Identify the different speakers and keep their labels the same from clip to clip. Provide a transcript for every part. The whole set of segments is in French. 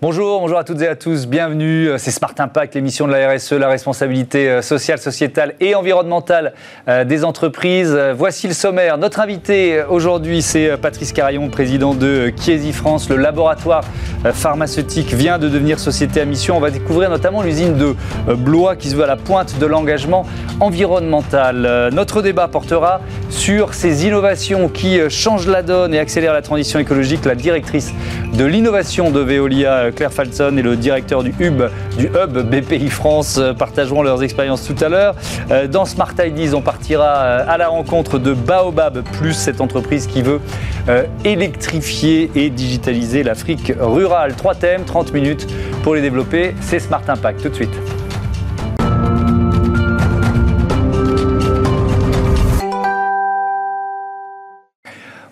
Speaker 1: Bonjour, bonjour à toutes et à tous, bienvenue. C'est Smart Impact, l'émission de la RSE, la responsabilité euh, sociale, sociétale et environnementale euh, des entreprises. Voici le sommaire. Notre invité euh, aujourd'hui, c'est Patrice Carayon, président de Chiesi France. Le laboratoire pharmaceutique vient de devenir société à mission. On va découvrir notamment l'usine de Blois qui se veut à la pointe de l'engagement environnemental. Notre débat portera sur ces innovations qui changent la donne et accélèrent la transition écologique. La directrice de l'innovation de Veolia Claire Falson et le directeur du hub, du hub BPI France euh, partageront leurs expériences tout à l'heure. Euh, dans Smart Ideas, on partira euh, à la rencontre de Baobab Plus, cette entreprise qui veut électrifier et digitaliser l'Afrique rurale. Trois thèmes, 30 minutes pour les développer. C'est Smart Impact. Tout de suite.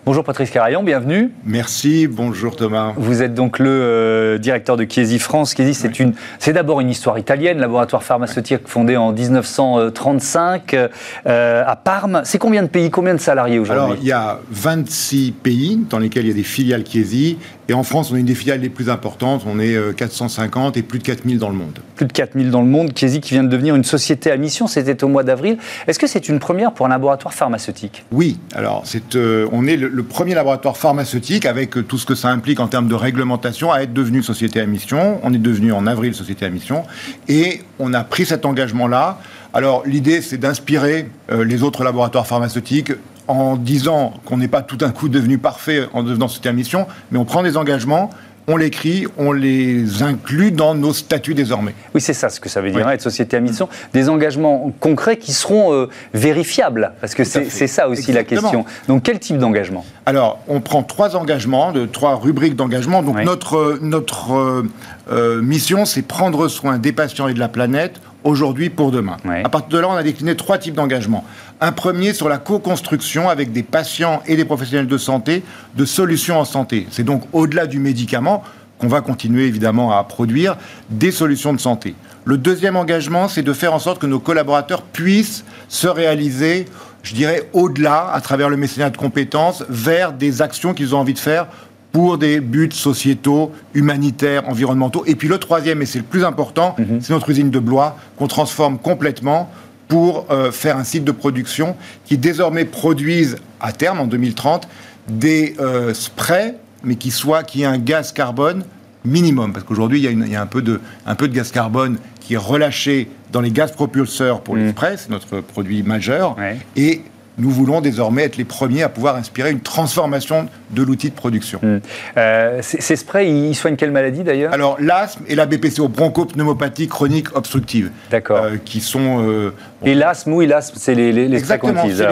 Speaker 1: Bonjour Patrice Carayon, bienvenue.
Speaker 2: Merci, bonjour Thomas.
Speaker 1: Vous êtes donc le euh, directeur de Chiesi France. Chiesi, c'est une, c'est d'abord une histoire italienne, laboratoire pharmaceutique fondé en 1935 euh, à Parme. C'est combien de pays, combien de salariés aujourd'hui?
Speaker 2: Alors, il y a 26 pays dans lesquels il y a des filiales Chiesi. Et en France, on est une des filiales les plus importantes. On est 450 euh, et plus de 4000 dans le monde.
Speaker 1: Plus de 4000 dans le monde. Chiesi qui vient de devenir une société à mission, c'était au mois d'avril. Est-ce que c'est une première pour un laboratoire pharmaceutique?
Speaker 2: Oui. Alors, c'est, on est le, le premier laboratoire pharmaceutique, avec tout ce que ça implique en termes de réglementation, à être devenu société à mission. On est devenu en avril société à mission. Et on a pris cet engagement-là. Alors l'idée, c'est d'inspirer euh, les autres laboratoires pharmaceutiques en disant qu'on n'est pas tout d'un coup devenu parfait en devenant société à mission, mais on prend des engagements on l'écrit, on les inclut dans nos statuts désormais.
Speaker 1: Oui, c'est ça ce que ça veut dire, hein, être société à mission. Des engagements concrets qui seront euh, vérifiables, parce que c'est ça aussi la question. Donc, quel type d'engagement?
Speaker 2: Alors, on prend trois engagements, de, trois rubriques d'engagement. Donc, notre, notre euh, euh, mission, c'est prendre soin des patients et de la planète aujourd'hui pour demain. À partir de là, on a décliné trois types d'engagements. Un premier sur la co-construction avec des patients et des professionnels de santé de solutions en santé. C'est donc au-delà du médicament qu'on va continuer évidemment à produire des solutions de santé. Le deuxième engagement, c'est de faire en sorte que nos collaborateurs puissent se réaliser, je dirais, au-delà, à travers le mécénat de compétences, vers des actions qu'ils ont envie de faire pour des buts sociétaux, humanitaires, environnementaux. Et puis le troisième, et c'est le plus important, mhm. c'est notre usine de Blois qu'on transforme complètement pour euh, faire un site de production qui désormais produise à terme, en 2030, des euh, sprays, mais qui soit qui ait un gaz carbone minimum, parce qu'aujourd'hui il y a, un, peu de, un peu de gaz carbone qui est relâché dans les gaz propulseurs pour les mhm. sprays, c'est notre produit majeur, et nous voulons désormais être les premiers à pouvoir inspirer une transformation de l'outil de production. Hmm.
Speaker 1: Euh, ces sprays, ils soignent quelle maladie d'ailleurs?
Speaker 2: Alors l'asthme et la BPCO, bronchopneumopathie chronique obstructive.
Speaker 1: D'accord. Euh,
Speaker 2: qui sont.
Speaker 1: Euh, et l'asthme, oui, l'asthme, c'est les, les, sprays qu'on utilise,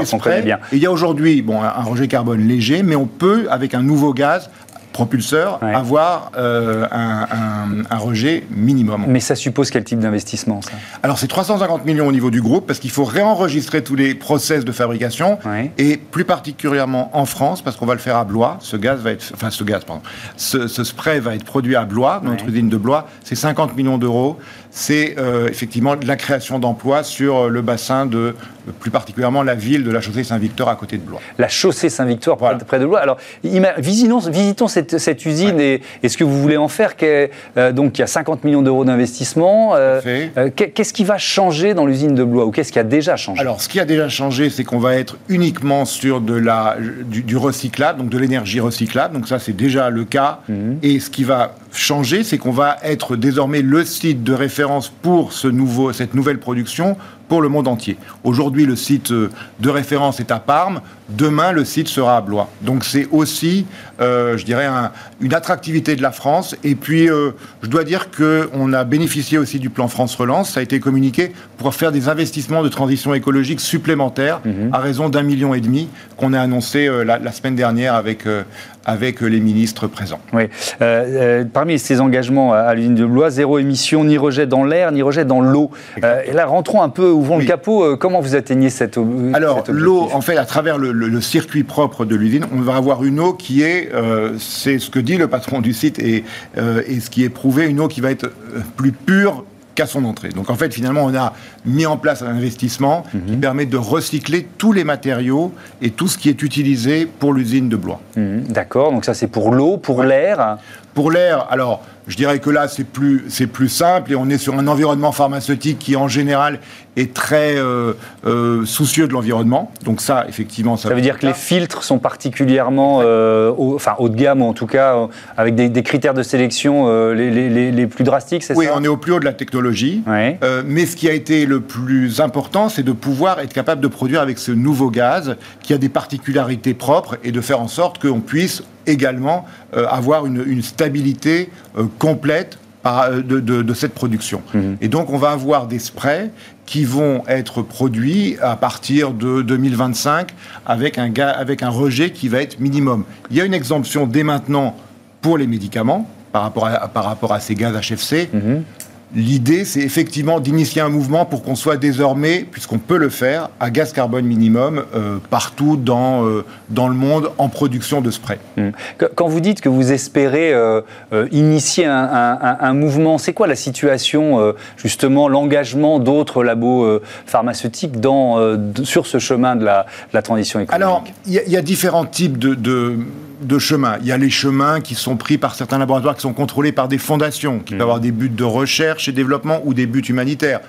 Speaker 1: bien.
Speaker 2: il y a aujourd'hui bon, un rejet carbone léger, mais on peut, avec un nouveau gaz, propulseur, avoir euh, un, rejet minimum.
Speaker 1: Mais ça suppose quel type d'investissement
Speaker 2: Alors c'est 350 millions au niveau du groupe parce qu'il faut réenregistrer tous les process de fabrication. Et plus particulièrement en France parce qu'on va le faire à Blois. Ce gaz va être, enfin ce gaz pardon, ce, spray va être produit à Blois, notre usine de Blois. C'est 50 millions d'euros c'est euh, effectivement la création d'emplois sur le bassin de, plus particulièrement la ville de la chaussée Saint-Victor à côté de Blois.
Speaker 1: La chaussée Saint-Victor près de Blois. Alors, visitons, visitons cette, usine et, ce que vous voulez en faire. Euh, donc, il y a 50 millions d'euros d'investissement. Euh, qu'est-ce qui va changer dans l'usine de Blois ou qu'est-ce qui a déjà changé?
Speaker 2: Alors, ce qui a déjà changé, c'est qu'on va être uniquement sur de la, du, recyclable, donc de l'énergie recyclable. Donc, ça, c'est déjà le cas. Mhm. Et ce qui va changer, c'est qu'on va être désormais le site de référence pour ce nouveau, cette nouvelle production pour le monde entier. Aujourd'hui, le site euh, de référence est à Parme. Demain, le site sera à Blois. Donc, c'est aussi, euh, je dirais, une attractivité de la France. Et puis, euh, je dois dire qu'on a bénéficié aussi du plan France Relance. Ça a été communiqué pour faire des investissements de transition écologique supplémentaires mhm. à raison d'un million et demi qu'on a annoncé la, semaine dernière avec, avec les ministres présents.
Speaker 1: Oui. parmi ces engagements à, l'usine de Blois, zéro émission, ni rejet dans l'air, ni rejet dans l'eau. et là, rentrons un peu ouvrons le capot, euh, comment vous atteignez cette
Speaker 2: Alors, l'eau, en fait, à travers le, circuit propre de l'usine, on va avoir une eau qui est, euh, c'est ce que dit le patron du site et, euh, et ce qui est prouvé, une eau qui va être plus pure qu'à son entrée. Donc en fait, finalement, on a mis en place un investissement qui mhm. permet de recycler tous les matériaux et tout ce qui est utilisé pour l'usine de Blois.
Speaker 1: Mhm. D'accord, donc ça c'est pour l'eau, pour l'air
Speaker 2: Pour l'air, alors je dirais que là, c'est plus, c'est plus simple et on est sur un environnement pharmaceutique qui, en général, est très euh, euh, soucieux de l'environnement. Donc ça, effectivement,
Speaker 1: ça, ça veut dire que les filtres sont particulièrement euh, haut, enfin, haut de gamme, ou en tout cas, avec des, critères de sélection les, les, les, plus drastiques, c'est
Speaker 2: ça? Oui, on est au plus haut de la technologie. mais ce qui a été le plus important, c'est de pouvoir être capable de produire avec ce nouveau gaz qui a des particularités propres et de faire en sorte qu'on puisse également avoir une, une stabilité complète euh, de, cette production. Mhm. Et donc on va avoir des sprays qui vont être produits à partir de 2025 avec un, avec un rejet qui va être minimum. Il y a une exemption dès maintenant pour les médicaments par rapport à, par rapport à ces gaz HFC. L'idée, c'est effectivement d'initier un mouvement pour qu'on soit désormais, puisqu'on peut le faire, à gaz carbone minimum euh, partout dans, euh, dans le monde en production de spray.
Speaker 1: Mmh. Quand vous dites que vous espérez euh, initier un, mouvement, c'est quoi la situation, justement, l'engagement d'autres labos pharmaceutiques dans, sur ce chemin de la, transition écologique?
Speaker 2: Alors, il y, a différents types de de chemins. Il y a les chemins qui sont pris par certains laboratoires qui sont contrôlés par des fondations, qui peuvent avoir des buts de recherche et développement ou des buts humanitaires.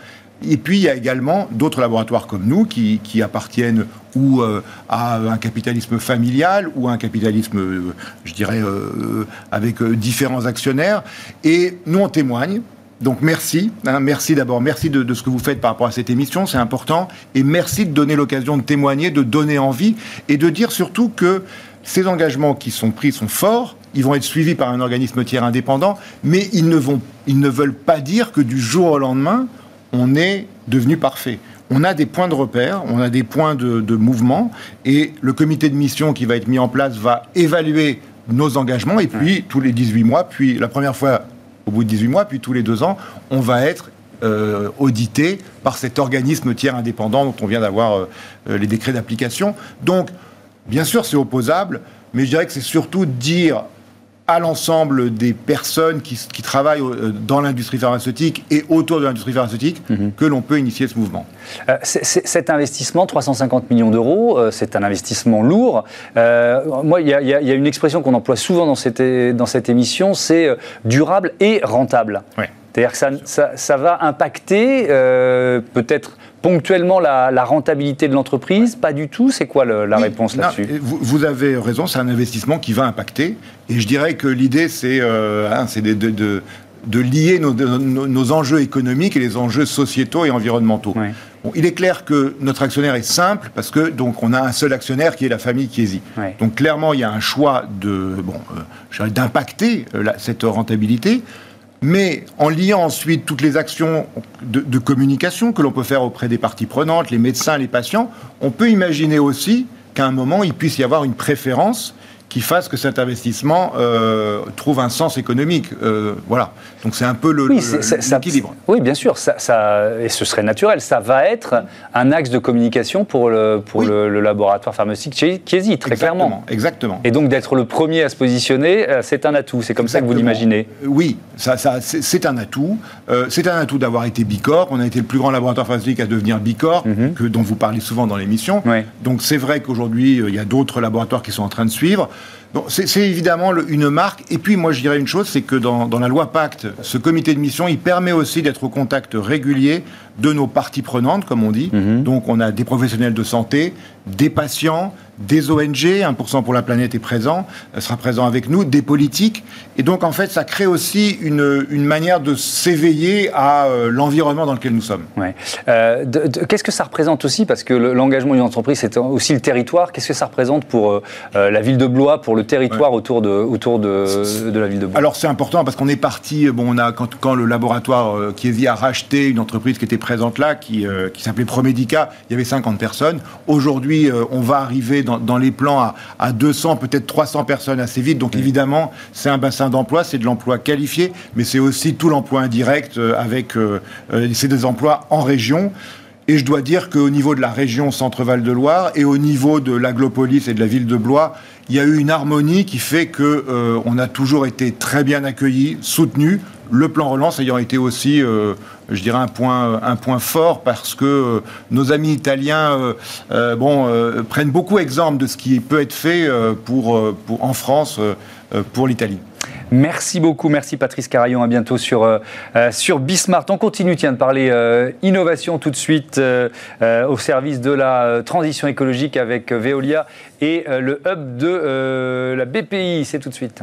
Speaker 2: Et puis, il y a également d'autres laboratoires comme nous qui, appartiennent ou euh, à un capitalisme familial ou à un capitalisme, euh, je dirais, euh, avec différents actionnaires. Et nous, on témoigne. Donc merci, hein, merci d'abord, merci de, de, ce que vous faites par rapport à cette émission, c'est important, et merci de donner l'occasion de témoigner, de donner envie, et de dire surtout que ces engagements qui sont pris sont forts, ils vont être suivis par un organisme tiers indépendant, mais ils ne, veulent pas dire que du jour au lendemain, on est devenu parfait. On a des points de repère, on a des points de, mouvement, et le comité de mission qui va être mis en place va évaluer nos engagements, et puis tous les 18 mois, puis la première fois au bout de 18 mois, puis tous les deux ans, on va être euh, audité par cet organisme tiers indépendant dont on vient d'avoir euh, les décrets d'application. Donc, Bien sûr, c'est opposable, mais je dirais que c'est surtout dire à l'ensemble des personnes qui, travaillent euh, dans l'industrie pharmaceutique et autour de l'industrie pharmaceutique mhm. que l'on peut initier ce mouvement.
Speaker 1: Euh, cet investissement, 350 millions d'euros, euh, c'est un investissement lourd. moi, il y, a une expression qu'on emploie souvent dans cette, dans cette émission, c'est durable et rentable. C'est-à-dire que ça, ça, va impacter peut-être ponctuellement la, rentabilité de l'entreprise Pas du tout C'est quoi la réponse là-dessus?
Speaker 2: vous, avez raison, c'est un investissement qui va impacter. Et je dirais que l'idée, c'est euh, hein, de, lier nos, enjeux économiques et les enjeux sociétaux et environnementaux. il est clair que notre actionnaire est simple parce que donc on a un seul actionnaire qui est la famille Chiesi. Donc clairement, il y a un choix de bon, euh, d'impacter euh, cette rentabilité mais en liant ensuite toutes les actions de, communication que l'on peut faire auprès des parties prenantes, les médecins, les patients, on peut imaginer aussi qu'à un moment, il puisse y avoir une préférence qui fasse que cet investissement euh, trouve un sens économique. Euh, voilà. Donc c'est un peu le, oui, l'équilibre.
Speaker 1: Oui, bien sûr. Ça, ça, et ce serait naturel. Ça va être un axe de communication pour le, pour le, laboratoire pharmaceutique qui hésite, très clairement.
Speaker 2: Exactement.
Speaker 1: Et donc d'être le premier à se positionner, euh, c'est un atout. C'est comme ça que vous l'imaginez.
Speaker 2: Oui, ça, ça, c'est un atout. c'est un atout d'avoir été Bicorp. On a été le plus grand laboratoire pharmaceutique à devenir Bicorp, mhm. que, dont vous parlez souvent dans l'émission. Donc c'est vrai qu'aujourd'hui, il y a d'autres laboratoires qui sont en train de suivre c'est évidemment une marque. Et puis, moi, je dirais une chose, c'est que dans, la loi Pacte, ce comité de mission, il permet aussi d'être au contact régulier de nos parties prenantes, comme on dit. Mhm. Donc on a des professionnels de santé, des patients, des ONG, 1% pour la planète est présent, sera présent avec nous, des politiques. Et donc en fait, ça crée aussi une, une manière de s'éveiller à euh, l'environnement dans lequel nous sommes.
Speaker 1: Ouais. Euh, Qu'est-ce que ça représente aussi? Parce que l'engagement d'une entreprise, c'est aussi le territoire. Qu'est-ce que ça représente pour euh, euh, la ville de Blois, pour le territoire autour, de, autour de, de, la ville de Blois?
Speaker 2: Alors c'est important parce qu'on est parti, bon, on a, quand, quand le laboratoire euh, Kievi a racheté une entreprise qui était présente là, qui, euh, qui s'appelait Promédica. Il y avait 50 personnes. Aujourd'hui, euh, on va arriver dans, dans les plans à, à 200, peut-être 300 personnes assez vite. Donc évidemment, c'est un bassin d'emploi, c'est de l'emploi qualifié, mais c'est aussi tout l'emploi indirect euh, avec... c'est des emplois en région. Et je dois dire qu'au niveau de la région Centre-Val de Loire et au niveau de l'Aglopolis et de la ville de Blois, il y a eu une harmonie qui fait que euh, on a toujours été très bien accueillis, soutenus. Le plan relance ayant été aussi, euh, je dirais, un point, un point fort parce que euh, nos amis italiens bon, prennent beaucoup exemple de ce qui peut être fait pour, pour, en France pour l'Italie.
Speaker 1: Merci beaucoup, merci Patrice Carayon, à bientôt sur, euh, euh, sur Bismart. On continue tiens, de parler euh, innovation tout de suite au service de la transition écologique avec Veolia et le hub de la BPI. C'est tout de suite.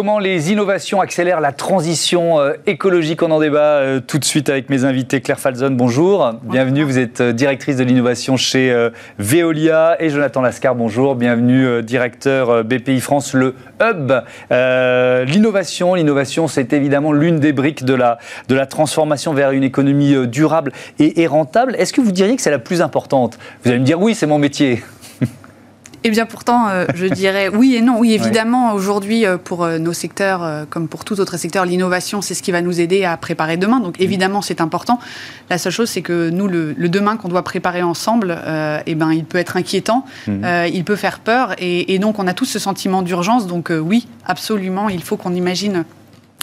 Speaker 1: Comment les innovations accélèrent la transition euh, écologique On en débat euh, tout de suite avec mes invités. Claire Falzon, bonjour. Bienvenue, vous êtes euh, directrice de l'innovation chez Veolia. Et Jonathan Lascar, bonjour. Bienvenue, directeur BPI France, le Hub. l'innovation, l'innovation, c'est évidemment l'une des briques de la, de la transformation vers une économie durable et, et rentable. Est-ce que vous diriez que c'est la plus importante? Vous allez me dire oui, c'est mon métier.
Speaker 3: Eh bien, pourtant, euh, je dirais oui et non. Oui, évidemment, aujourd'hui, euh, pour euh, nos secteurs, comme pour tout autre secteur, l'innovation, c'est ce qui va nous aider à préparer demain. Donc, évidemment, c'est important. La seule chose, c'est que nous, le, demain qu'on doit préparer ensemble, eh ben, il peut être inquiétant, mmh. il peut faire peur. Et, et, donc, on a tous ce sentiment d'urgence. Donc, oui, absolument, il faut qu'on imagine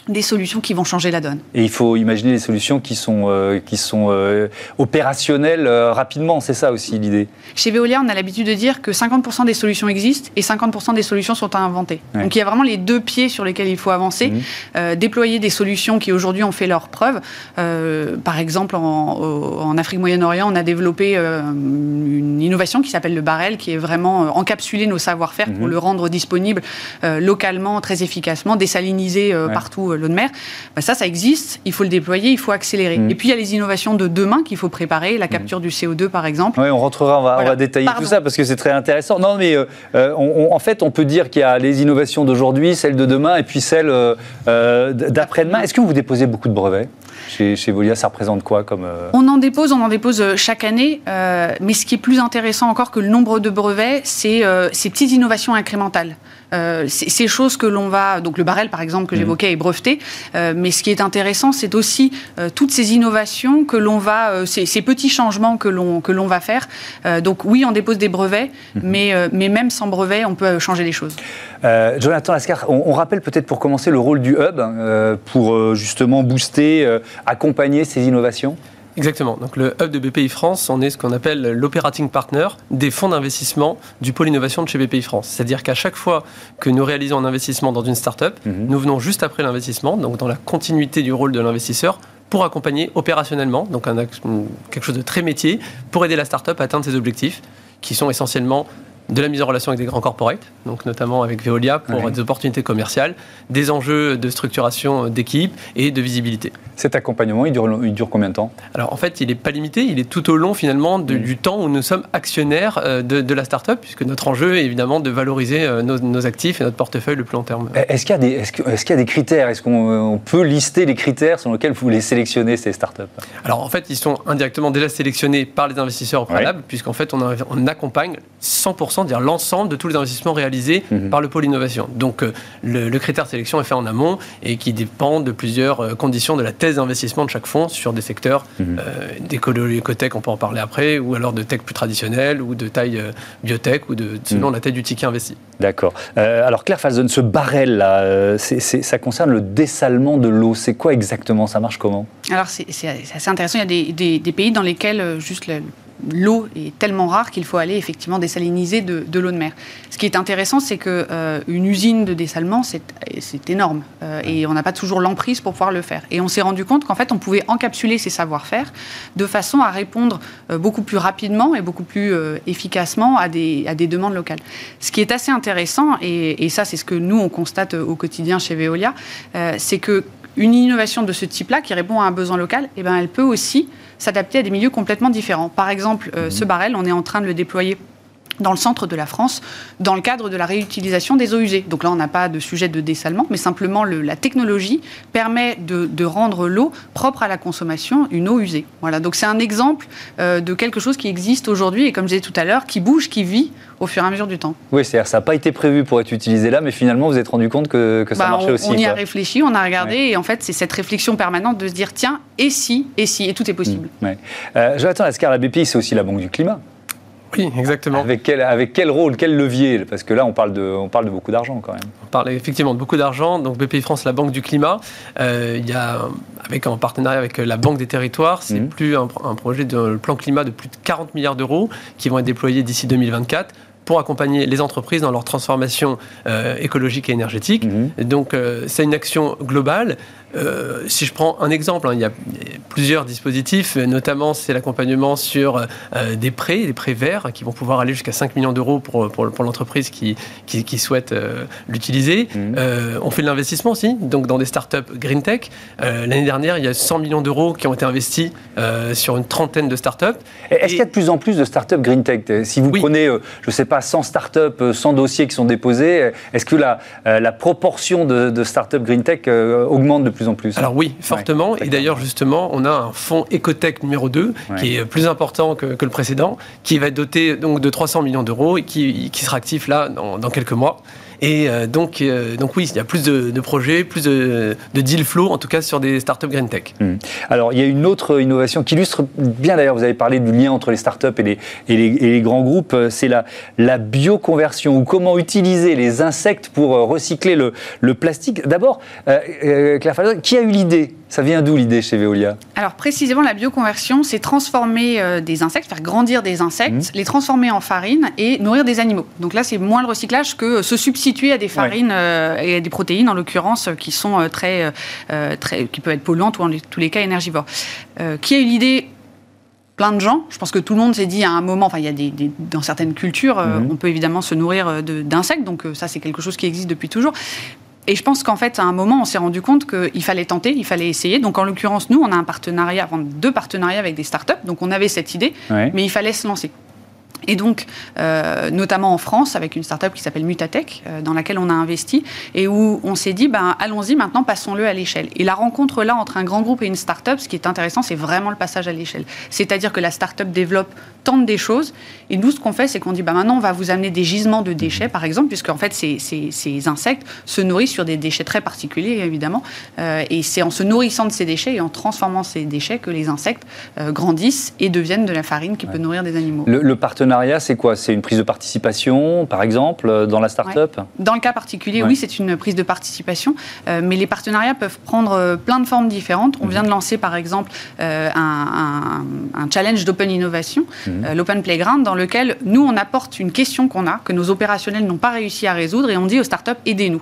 Speaker 3: des solutions qui vont changer la donne.
Speaker 1: Et il faut imaginer des solutions qui sont, euh, qui sont euh, opérationnelles euh, rapidement, c'est ça aussi l'idée
Speaker 3: Chez Veolia, on a l'habitude de dire que 50% des solutions existent et 50% des solutions sont à inventer. Donc il y a vraiment les deux pieds sur lesquels il faut avancer, mhm. déployer des solutions qui aujourd'hui ont fait leurs preuves. par exemple, en, en Afrique Moyen-Orient, on a développé une innovation qui s'appelle le barrel, qui est vraiment encapsuler nos savoir-faire pour mhm. le rendre disponible localement, très efficacement, désaliniser partout l'eau de mer, bah, ça, ça existe, il faut le déployer, il faut accélérer. Mm. Et puis il y a les innovations de demain qu'il faut préparer, la mm. capture du CO2 par exemple.
Speaker 1: Oui, on rentrera, on va, détailler tout ça parce que c'est très intéressant. Non, mais euh, euh, en fait, on peut dire qu'il y a les innovations d'aujourd'hui, celles de demain et puis celles euh, d'après-demain. Est-ce que vous déposez beaucoup de brevets chez, chez Volia, ça représente quoi comme
Speaker 3: On en dépose, on en dépose chaque année. mais ce qui est plus intéressant encore que le nombre de brevets, c'est ces petites innovations incrémentales. Euh, ces choses que l'on va, donc le barrel par exemple que mmh. j'évoquais est breveté, euh, mais ce qui est intéressant, c'est aussi euh, toutes ces innovations que l'on va, ces, petits changements que l'on que l'on va faire. donc oui, on dépose des brevets, mmh. mais mais même sans brevet, on peut changer les choses.
Speaker 1: Jonathan Lascar, on, on rappelle peut-être pour commencer le rôle du hub pour justement booster, accompagner ces innovations?
Speaker 4: Exactement. Donc le hub de BPI France, on est ce qu'on appelle l'operating partner des fonds d'investissement du pôle innovation de chez BPI France. C'est-à-dire qu'à chaque fois que nous réalisons un investissement dans une start-up, mhm. nous venons juste après l'investissement, donc dans la continuité du rôle de l'investisseur, pour accompagner opérationnellement, donc un, quelque chose de très métier, pour aider la start-up à atteindre ses objectifs, qui sont essentiellement de la mise en relation avec des grands corporates, donc notamment avec Veolia pour des opportunités commerciales, des enjeux de structuration d'équipe et de visibilité.
Speaker 1: Cet accompagnement, il dure, il dure combien de temps?
Speaker 4: Alors en fait, il n'est pas limité, il est tout au long finalement du temps où nous sommes actionnaires euh, de, de la start-up, puisque notre enjeu est évidemment de valoriser euh, nos, actifs et notre portefeuille le plus long terme.
Speaker 1: Est-ce qu'il y, a des, est-ce qu'il y a des critères? Est-ce qu'on euh, peut lister les critères sur lesquels vous les sélectionnez, ces start-up?
Speaker 4: Alors en fait, ils sont indirectement déjà sélectionnés par les investisseurs au préalable, puisqu'en fait, on, on accompagne 100% dire l'ensemble de tous les investissements réalisés mhm. par le pôle innovation. Donc euh, le, critère de sélection est fait en amont et qui dépend de plusieurs euh, conditions de la thèse d'investissement de chaque fonds sur des secteurs mmh. d'écotech, on peut en parler après, ou alors de tech plus traditionnelle, ou de taille biotech, ou de selon mhm. la taille du ticket investi.
Speaker 1: D'accord. alors Claire Falzon, ce barrel là, ça concerne le dessalement de l'eau. C'est quoi exactement? Ça marche comment?
Speaker 3: Alors c'est assez intéressant. Il y a des, des pays dans lesquels juste le l'eau est tellement rare qu'il faut aller effectivement désaliniser de, l'eau de mer. Ce qui est intéressant, c'est qu'une euh, usine de dessalement, c'est énorme. Euh, et on n'a pas toujours l'emprise pour pouvoir le faire. Et on s'est rendu compte qu'en fait, on pouvait encapsuler ces savoir-faire de façon à répondre euh, beaucoup plus rapidement et beaucoup plus efficacement à des, à des demandes locales. Ce qui est assez intéressant, et, et ça, c'est ce que nous, on constate au quotidien chez Veolia, c'est que une innovation de ce type-là, qui répond à un besoin local, eh ben, elle peut aussi s'adapter à des milieux complètement différents. Par exemple, euh, ce barrel, on est en train de le déployer dans le centre de la France, dans le cadre de la réutilisation des eaux usées. Donc là, on n'a pas de sujet de dessalement, mais simplement la technologie permet de, rendre l'eau propre à la consommation, une eau usée. Voilà, donc c'est un exemple euh, de quelque chose qui existe aujourd'hui et comme je disais tout à l'heure, qui bouge, qui vit au fur et à mesure du temps.
Speaker 1: Oui, c'est-à-dire ça n'a pas été prévu pour être utilisé là, mais finalement vous vous êtes rendu compte que, ça bah, marchait aussi.
Speaker 3: On y a réfléchi, on a regardé, et en fait c'est cette réflexion permanente de se dire tiens, et si, et si, et tout est possible.
Speaker 1: Mmh, ouais. Euh, Jonathan Lascar, la BPI, c'est aussi la banque du climat.
Speaker 4: Oui, exactement.
Speaker 1: Avec quel, avec quel rôle, quel levier? Parce que là, on parle de, on parle de beaucoup d'argent quand même.
Speaker 4: On parle effectivement de beaucoup d'argent. Donc BPI France, la Banque du Climat, euh, il y a, avec, en partenariat avec la Banque des Territoires, c'est mhm. plus un, projet de plan climat de plus de 40 milliards d'euros qui vont être déployés d'ici 2024 pour accompagner les entreprises dans leur transformation euh, écologique et énergétique. Mhm. Donc euh, c'est une action globale euh, si je prends un exemple, hein, il y a plusieurs dispositifs, notamment c'est l'accompagnement sur euh, des prêts, des prêts verts qui vont pouvoir aller jusqu'à 5 millions d'euros pour, pour, l'entreprise qui, qui, souhaite euh, l'utiliser. Mmh. on fait de l'investissement aussi, donc dans des startups green tech. L'année dernière, il y a 100 millions d'euros qui ont été investis sur une trentaine de startups.
Speaker 1: Est-ce qu'il y a de plus en plus de startups green tech? Si vous prenez, je ne sais pas, 100 startups, 100 dossiers qui sont déposés, est-ce que la, la proportion de, de startups green tech augmente de plus en plus.
Speaker 4: Alors oui, fortement. et d'ailleurs, justement, on a un fonds Ecotech numéro 2 qui est plus important que, le précédent, qui va être doté donc, de 300 millions d'euros et qui, sera actif là dans, dans quelques mois. Et euh, donc, euh, donc oui, il y a plus de, projets, plus de, deal flow, en tout cas sur des startups green tech.
Speaker 1: Hmm. Alors, il y a une autre innovation qui illustre bien d'ailleurs, vous avez parlé du lien entre les startups et les, et les, grands groupes, euh, c'est la, la bioconversion ou comment utiliser les insectes pour recycler le, le plastique. D'abord, Claire Fallon, qui a eu l'idée ça vient d'où l'idée chez Veolia?
Speaker 3: Alors précisément, la bioconversion, c'est transformer euh, des insectes, faire grandir des insectes, mmh. les transformer en farine et nourrir des animaux. Donc là, c'est moins le recyclage que se substituer à des farines euh, et à des protéines, en l'occurrence, qui sont euh, très, très, qui peuvent être polluantes ou en tous les cas énergivores. qui a eu l'idée? Plein de gens. Je pense que tout le monde s'est dit à un moment, enfin, il y a des, dans certaines cultures, mmh. on peut évidemment se nourrir d'insectes, donc ça, c'est quelque chose qui existe depuis toujours. Et je pense qu'en fait, à un moment, on s'est rendu compte qu'il fallait tenter, il fallait essayer. Donc, en l'occurrence, nous, on a un partenariat, enfin, deux partenariats avec des startups. Donc, on avait cette idée, mais il fallait se lancer. Et donc, euh, notamment en France, avec une startup qui s'appelle Mutatech, euh, dans laquelle on a investi, et où on s'est dit, ben, allons-y, maintenant, passons-le à l'échelle. Et la rencontre là entre un grand groupe et une startup, ce qui est intéressant, c'est vraiment le passage à l'échelle. C'est-à-dire que la startup développe, tente des choses, et nous, ce qu'on fait, c'est qu'on dit, ben, maintenant, on va vous amener des gisements de déchets, par exemple, puisque en fait, ces, ces, insectes se nourrissent sur des déchets très particuliers, évidemment, euh, et c'est en se nourrissant de ces déchets et en transformant ces déchets que les insectes grandissent et deviennent de la farine qui peut nourrir des animaux.
Speaker 1: le partenariat c'est quoi? C'est une prise de participation, par exemple, euh, dans la start-up?
Speaker 3: Dans le cas particulier, oui, c'est une prise de participation. Euh, mais les partenariats peuvent prendre euh, plein de formes différentes. On mhm. vient de lancer, par exemple, un, challenge d'open innovation, mhm. l'Open Playground, dans lequel nous, on apporte une question qu'on a, que nos opérationnels n'ont pas réussi à résoudre, et on dit aux start-up, aidez-nous.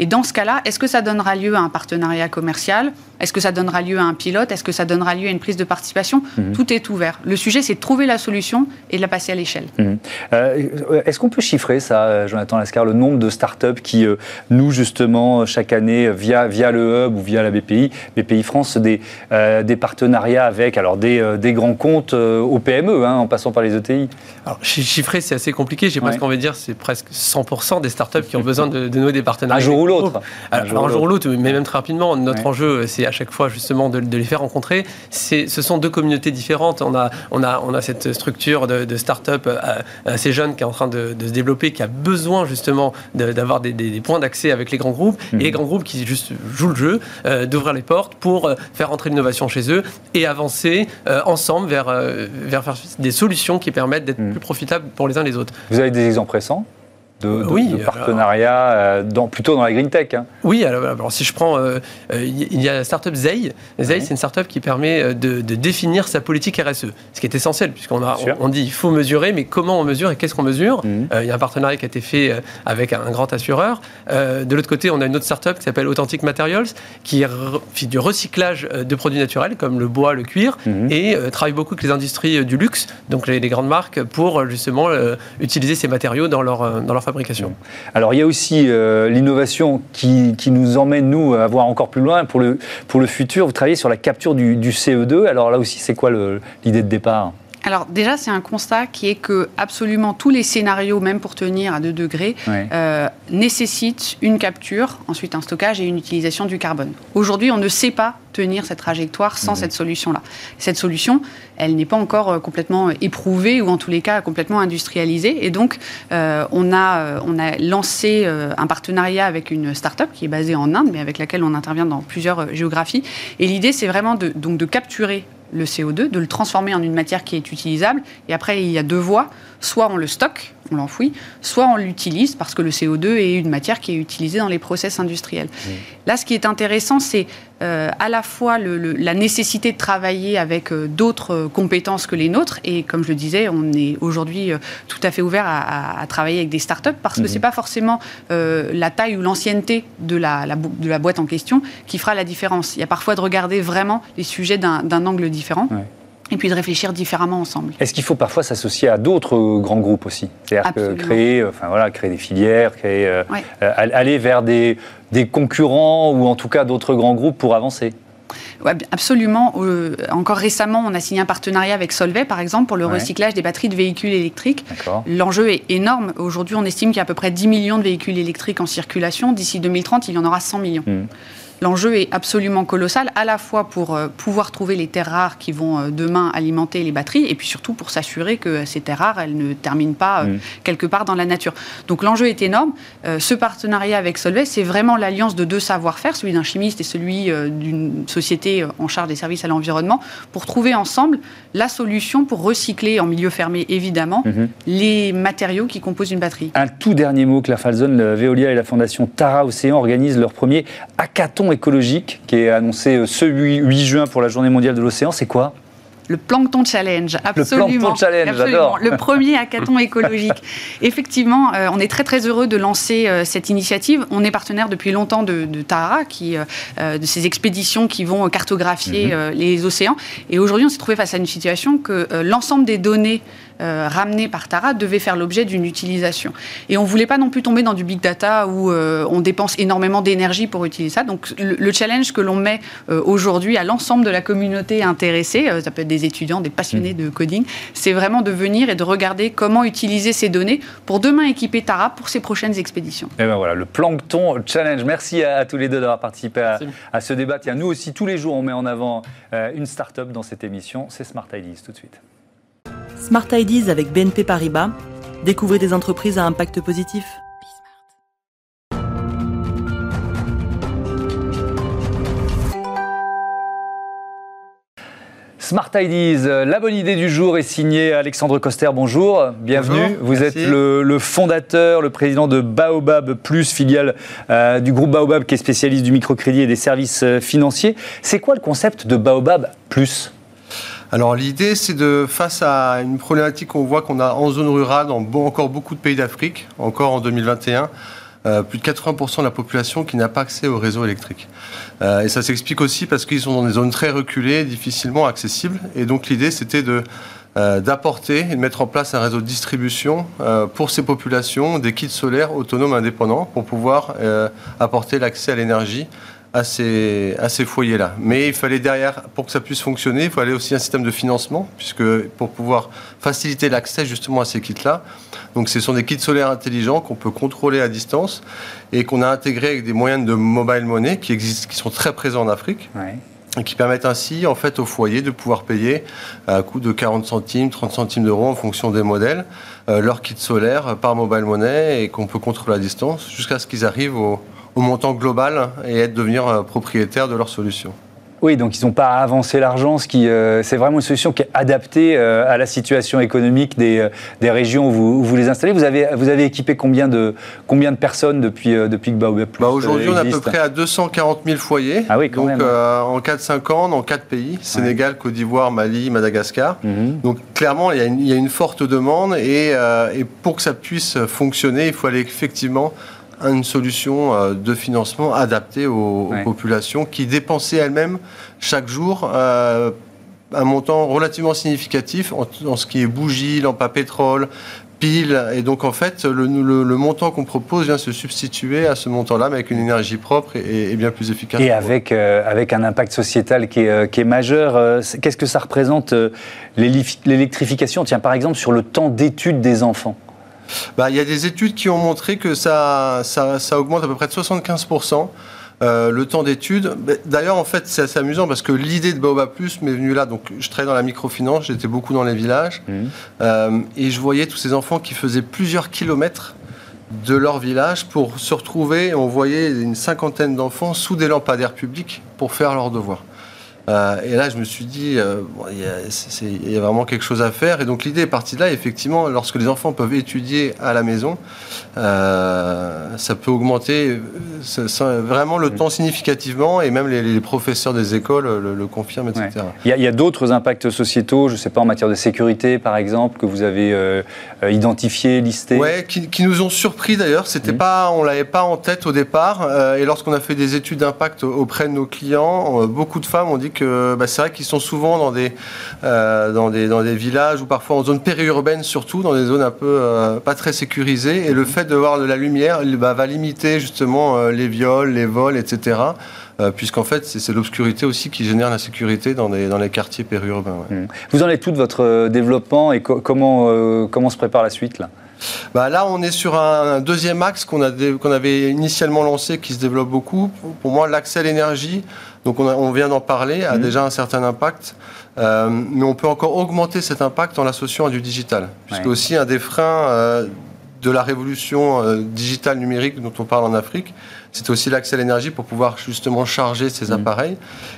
Speaker 3: Et dans ce cas-là, est-ce que ça donnera lieu à un partenariat commercial? Est-ce que ça donnera lieu à un pilote? Est-ce que ça donnera lieu à une prise de participation? Mhm. Tout est ouvert. Le sujet, c'est de trouver la solution et de la passer à l'échelle.
Speaker 1: Mhm. Euh, est-ce qu'on peut chiffrer ça, Jonathan Lascar, le nombre de startups qui, euh, nous, justement, chaque année, via, via le Hub ou via la BPI, BPI France, des, euh, des partenariats avec alors, des, des grands comptes aux PME, hein, en passant par les ETI
Speaker 4: alors, chiffrer, c'est assez compliqué. J'ai presque envie de dire c'est presque 100% des startups qui ont besoin de, de nouer des partenariats
Speaker 1: l'autre.
Speaker 4: Alors, un jour ou l'autre, mais même très rapidement. Notre enjeu, c'est à chaque fois justement de, les faire rencontrer. Ce sont deux communautés différentes. On a, on a, on a cette structure de, start-up euh, assez jeune qui est en train de, se développer, qui a besoin justement d'avoir des, points d'accès avec les grands groupes et les mhm. grands groupes qui juste jouent le jeu, euh, d'ouvrir les portes pour euh, faire entrer l'innovation chez eux et avancer ensemble vers, vers des solutions qui permettent d'être mhm. plus profitables pour les uns les autres.
Speaker 1: Vous avez des exemples récents? De, oui, partenariat euh, dans, plutôt dans la green tech. Hein.
Speaker 4: Oui, alors, si je prends, euh, euh, il y a la startup Zei. Zei, c'est une startup qui permet de, définir sa politique RSE, ce qui est essentiel puisqu'on a, on, dit il faut mesurer, mais comment on mesure et qu'est-ce qu'on mesure? Mhm. Il y a un partenariat qui a été fait avec un, grand assureur. de l'autre côté, on a une autre startup qui s'appelle Authentic Materials, qui fait du recyclage de produits naturels comme le bois, le cuir, mhm. et travaille beaucoup avec les industries du luxe, donc les, grandes marques, pour justement utiliser ces matériaux dans leur, dans leur fabrication.
Speaker 1: Alors il y a aussi euh, l'innovation qui, nous emmène, nous, à voir encore plus loin pour le, futur. Vous travaillez sur la capture du, du CE2. Alors là aussi, c'est quoi l'idée de départ?
Speaker 3: Alors déjà, c'est un constat qui est que absolument tous les scénarios, même pour tenir à 2 degrés, euh, nécessitent une capture, ensuite un stockage et une utilisation du carbone. Aujourd'hui, on ne sait pas tenir cette trajectoire sans cette solution-là. Cette solution, elle n'est pas encore euh, complètement éprouvée ou en tous les cas complètement industrialisée. Et donc, euh, on, a, on a lancé un partenariat avec une start-up qui est basée en Inde, mais avec laquelle on intervient dans plusieurs géographies. Et l'idée, c'est vraiment de, donc, de capturer le CO2, de le transformer en une matière qui est utilisable. Et après, il y a deux voies. soit on le stocke, on l'enfouit, soit on l'utilise parce que le CO2 est une matière qui est utilisée dans les process industriels. Mmh. Là, ce qui est intéressant, c'est euh, à la fois la nécessité de travailler avec euh, d'autres compétences que les nôtres, et comme je le disais, on est aujourd'hui euh, tout à fait ouvert à, travailler avec des startups parce que mmh. ce n'est pas forcément la taille ou l'ancienneté de la, de la boîte en question qui fera la différence. Il y a parfois de regarder vraiment les sujets d'un angle différent et puis de réfléchir différemment ensemble.
Speaker 1: Est-ce qu'il faut parfois s'associer à d'autres grands groupes aussi? C'est-à-dire créer, enfin, voilà, créer des filières, créer, euh, euh, aller vers des, des, concurrents ou en tout cas d'autres grands groupes pour avancer
Speaker 3: Ouais, absolument. Euh, encore récemment, on a signé un partenariat avec Solvay, par exemple, pour le recyclage des batteries de véhicules électriques. L'enjeu est énorme. Aujourd'hui, on estime qu'il y a à peu près 10 millions de véhicules électriques en circulation. D'ici 2030, il y en aura 100 millions. Hmm. L'enjeu est absolument colossal, à la fois pour euh, pouvoir trouver les terres rares qui vont euh, demain alimenter les batteries, et puis surtout pour s'assurer que ces terres rares, elles ne terminent pas euh, mm. quelque part dans la nature. Donc l'enjeu est énorme. ce partenariat avec Solvay, c'est vraiment l'alliance de deux savoir-faire, celui d'un chimiste et celui d'une société en charge des services à l'environnement, pour trouver ensemble la solution pour recycler en milieu fermé, évidemment, mm-hmm. les matériaux qui composent une batterie.
Speaker 1: Un tout dernier mot, Claire Falzon, Veolia et la fondation Tara Océan organisent leur premier hackathon écologique qui est annoncé euh, ce 8 juin pour la Journée mondiale de l'océan. C'est quoi?
Speaker 3: Le Plankton Challenge, absolument.
Speaker 1: Le Plankton Challenge, j'adore.
Speaker 3: Le premier hackathon écologique. Effectivement, euh, on est très très heureux de lancer euh, cette initiative. On est partenaire depuis longtemps de, de Tahara, qui, de ces expéditions qui vont cartographier mhm. les océans. Et aujourd'hui, on s'est trouvé face à une situation que l'ensemble des données euh, ramenés par Tara devaient faire l'objet d'une utilisation. Et on ne voulait pas non plus tomber dans du big data où euh, on dépense énormément d'énergie pour utiliser ça. Donc le, challenge que l'on met euh, aujourd'hui à l'ensemble de la communauté intéressée, ça peut être des étudiants, des passionnés de coding, c'est vraiment de venir et de regarder comment utiliser ces données pour demain équiper Tara pour ses prochaines expéditions.
Speaker 1: Et ben voilà, le Plankton Challenge. Merci à, tous les deux d'avoir participé à, ce débat. Tiens, nous aussi, tous les jours, on met en avant une start-up dans cette émission. C'est Smart Ideas tout de suite.
Speaker 5: Smart Ideas avec BNP Paribas. Découvrez des entreprises à impact positif.
Speaker 1: Smart Ideas, la bonne idée du jour est signée Alexandre Coster. Bonjour, bienvenue. Vous êtes le, fondateur, le président de Baobab Plus, filiale euh, du groupe Baobab qui est spécialiste du microcrédit et des services euh, financiers. C'est quoi le concept de Baobab Plus?
Speaker 6: Alors l'idée, c'est de, face à une problématique qu'on voit qu'on a en zone rurale, dans encore beaucoup de pays d'Afrique, encore en 2021, euh, plus de 80% de la population qui n'a pas accès au réseau électrique. Euh, et ça s'explique aussi parce qu'ils sont dans des zones très reculées, difficilement accessibles. Et donc l'idée, c'était de euh, d'apporter et de mettre en place un réseau de distribution pour ces populations des kits solaires autonomes indépendants pour pouvoir apporter l'accès à l'énergie à ces, à ces foyers-là. Mais il fallait derrière, pour que ça puisse fonctionner, il fallait aussi un système de financement, puisque pour pouvoir faciliter l'accès justement à ces kits-là, donc ce sont des kits solaires intelligents qu'on peut contrôler à distance et qu'on a intégrés avec des moyens de mobile money qui existent, qui sont très présents en Afrique. Et qui permettent ainsi, en fait, au foyer de pouvoir payer à coût de 40 centimes, 30 centimes d'euros en fonction des modèles, euh, leur kit solaire par mobile money et qu'on peut contrôler à distance jusqu'à ce qu'ils arrivent au, au montant global et être devenir euh, propriétaire de leur solution.
Speaker 1: Oui, donc ils n'ont pas à avancer l'argent. Ce qui, euh, c'est vraiment une solution qui est adaptée euh, à la situation économique des, des régions où vous, vous, les installez. Vous avez, vous avez équipé combien de, combien de personnes depuis, depuis que Baobab
Speaker 6: Plus bah Aujourd'hui, on est à peu près à 240 000 foyers.
Speaker 1: Ah oui, quand
Speaker 6: donc, en 4-5 ans, dans 4 pays Sénégal, Côte d'Ivoire, Mali, Madagascar. Mhm. Donc clairement, il y, a une, il y, a une, forte demande et, et pour que ça puisse fonctionner, il faut aller effectivement une solution euh, de financement adaptée aux, populations qui dépensaient elles-mêmes chaque jour euh, un montant relativement significatif en, ce qui est bougies, lampes à pétrole, piles. Et donc, en fait, le, montant qu'on propose vient se substituer à ce montant-là, mais avec une énergie propre et, bien plus efficace.
Speaker 1: Et avec, euh, avec un impact sociétal qui est, qui est majeur. Qu'est-ce que ça représente, l'électrification? Tiens, par exemple, sur le temps d'étude des enfants.
Speaker 6: Bah, il y a des études qui ont montré que ça, ça, augmente à peu près de 75%. Euh, le temps d'étude. D'ailleurs, en fait, c'est assez amusant parce que l'idée de Baobab Plus m'est venue là. Donc, je travaillais dans la microfinance, j'étais beaucoup dans les villages. Mmh. Euh, et je voyais tous ces enfants qui faisaient plusieurs kilomètres de leur village pour se retrouver. On voyait une cinquantaine d'enfants sous des lampadaires publics pour faire leurs devoirs. Et là, je me suis dit, il y, a vraiment quelque chose à faire. Et donc l'idée est partie de là. Effectivement, lorsque les enfants peuvent étudier à la maison, ça peut augmenter vraiment le temps significativement. Et même les, professeurs des écoles le, confirment, etc.
Speaker 1: Il y a, d'autres impacts sociétaux, je ne sais pas, en matière de sécurité, par exemple, que vous avez identifiés, listés?
Speaker 6: Oui, qui, nous ont surpris d'ailleurs. C'était mmh. pas, on l'avait pas en tête au départ. et lorsqu'on a fait des études d'impact auprès de nos clients, beaucoup de femmes ont dit que bah, c'est vrai qu'ils sont souvent dans des, euh, dans, des, dans des villages ou parfois en zone périurbaine surtout, dans des zones un peu euh, pas très sécurisées. Et le fait de voir de la lumière bah, va limiter justement euh, les viols, les vols, etc. Puisqu'en fait, c'est l'obscurité aussi qui génère la sécurité dans, dans les quartiers périurbains.
Speaker 1: Mmh. Vous en êtes tout de votre développement et comment, comment se prépare la suite là?
Speaker 6: Bah là, on est sur un deuxième axe qu'on avait initialement lancé, qui se développe beaucoup. Pour moi, l'accès à l'énergie, donc on, vient d'en parler, a mhm. déjà un certain impact. Euh, mais on peut encore augmenter cet impact en l'associant à du digital. Puisque aussi un des freins euh, de la révolution euh, digitale numérique dont on parle en Afrique, c'est aussi l'accès à l'énergie pour pouvoir justement charger ces mmh. appareils.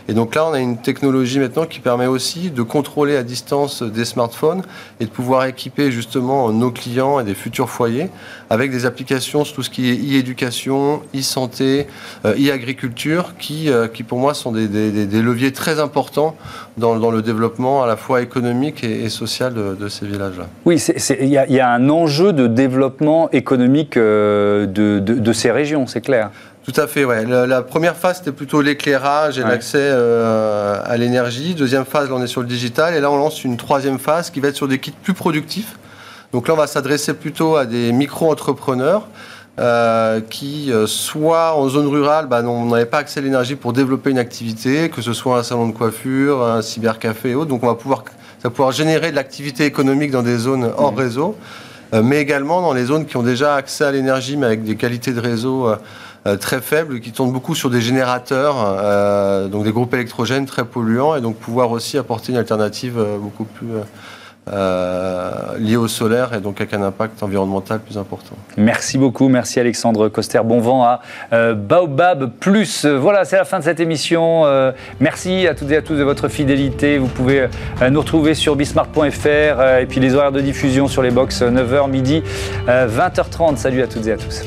Speaker 6: Et donc là, on a une technologie maintenant qui permet aussi de contrôler à distance des smartphones et de pouvoir équiper justement nos clients et des futurs foyers avec des applications sur tout ce qui est e-éducation, e-santé, euh, e-agriculture, qui, euh, qui pour moi sont des, des, leviers très importants dans, dans, le développement à la fois économique et, social de, ces villages-là.
Speaker 1: Oui, il y, y, a un enjeu de développement économique euh, de, de ces régions, c'est clair.
Speaker 6: Tout à fait, ouais. La, première phase, c'était plutôt l'éclairage et l'accès euh, à l'énergie. Deuxième phase, là, on est sur le digital. Et là, on lance une troisième phase qui va être sur des kits plus productifs. Donc là, on va s'adresser plutôt à des micro-entrepreneurs euh, qui, euh, soit en zone rurale, bah, on n'avait pas accès à l'énergie pour développer une activité, que ce soit un salon de coiffure, un cybercafé et autres. Donc on va pouvoir, ça va pouvoir générer de l'activité économique dans des zones hors mmh. réseau, mais également dans les zones qui ont déjà accès à l'énergie, mais avec des qualités de réseau euh, très faibles qui tournent beaucoup sur des générateurs, euh, donc des groupes électrogènes très polluants, et donc pouvoir aussi apporter une alternative euh, beaucoup plus liée au solaire et donc avec un impact environnemental plus important.
Speaker 1: Merci beaucoup, merci Alexandre Coster. Bon vent à Baobab Plus. Voilà, c'est la fin de cette émission. merci à toutes et à tous de votre fidélité. Vous pouvez nous retrouver sur bismart.fr et puis les horaires de diffusion sur les box 9h midi, 20h30. Salut à toutes et à tous.